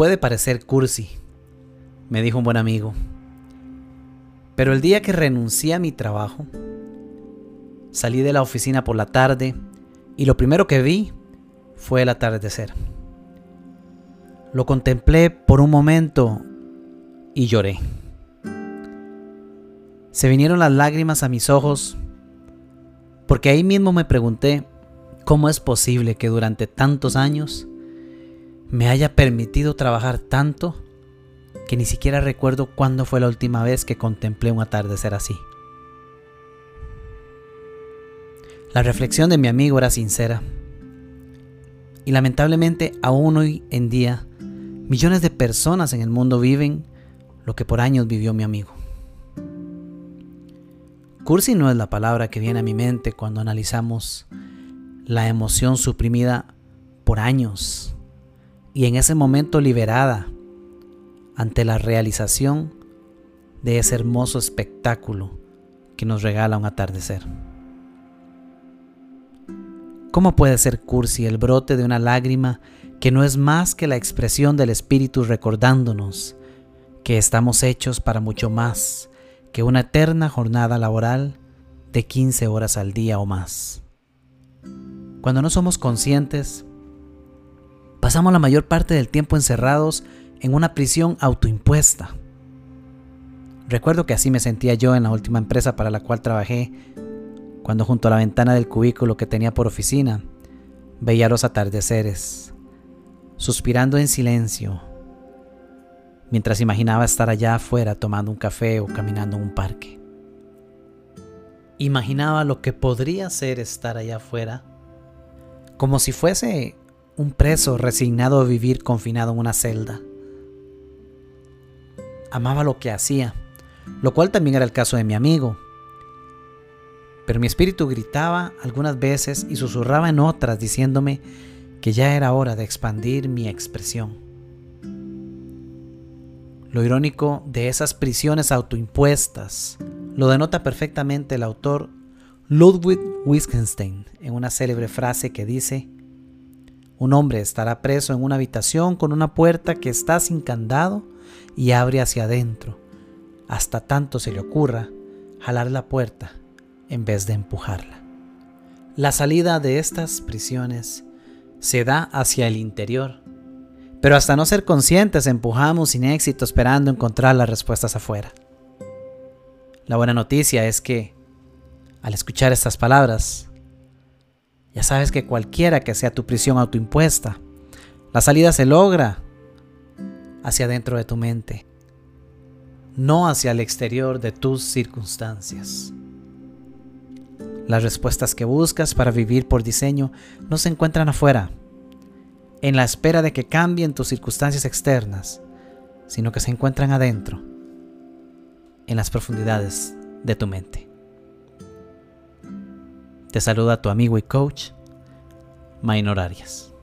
puede parecer cursi, me dijo un buen amigo. Pero el día que renuncié a mi trabajo, salí de la oficina por la tarde y lo primero que vi fue el atardecer. Lo contemplé por un momento y lloré. Se vinieron las lágrimas a mis ojos porque ahí mismo me pregunté cómo es posible que durante tantos años me haya permitido trabajar tanto que ni siquiera recuerdo cuándo fue la última vez que contemplé un atardecer así. La reflexión de mi amigo era sincera. Y lamentablemente aún hoy en día, millones de personas en el mundo viven lo que por años vivió mi amigo. Cursi no es la palabra que viene a mi mente cuando analizamos la emoción suprimida por años y en ese momento liberada ante la realización de ese hermoso espectáculo que nos regala un atardecer. ¿Cómo puede ser cursi el brote de una lágrima que no es más que la expresión del Espíritu recordándonos que estamos hechos para mucho más que una eterna jornada laboral de 15 horas al día o más? Cuando no somos conscientes, pasamos la mayor parte del tiempo encerrados en una prisión autoimpuesta. Recuerdo que así me sentía yo en la última empresa para la cual trabajé, cuando junto a la ventana del cubículo que tenía por oficina, veía los atardeceres, suspirando en silencio, mientras imaginaba estar allá afuera tomando un café o caminando en un parque. Imaginaba lo que podría ser estar allá afuera, como si fuese un preso resignado a vivir confinado en una celda amaba lo que hacía, lo cual también era el caso de mi amigo. Pero mi espíritu gritaba algunas veces y susurraba en otras diciéndome que ya era hora de expandir mi expresión. Lo irónico de esas prisiones autoimpuestas lo denota perfectamente el autor Ludwig Wittgenstein en una célebre frase que dice, un hombre estará preso en una habitación con una puerta que está sin candado y abre hacia adentro, hasta tanto se le ocurra jalar la puerta en vez de empujarla. La salida de estas prisiones se da hacia el interior, pero hasta no ser conscientes empujamos sin éxito esperando encontrar las respuestas afuera. La buena noticia es que, al escuchar estas palabras, ya sabes que cualquiera que sea tu prisión autoimpuesta, la salida se logra hacia dentro de tu mente, no hacia el exterior de tus circunstancias. Las respuestas que buscas para vivir por diseño no se encuentran afuera, en la espera de que cambien tus circunstancias externas, sino que se encuentran adentro, en las profundidades de tu mente. Te saluda tu amigo y coach, Maynor Arias.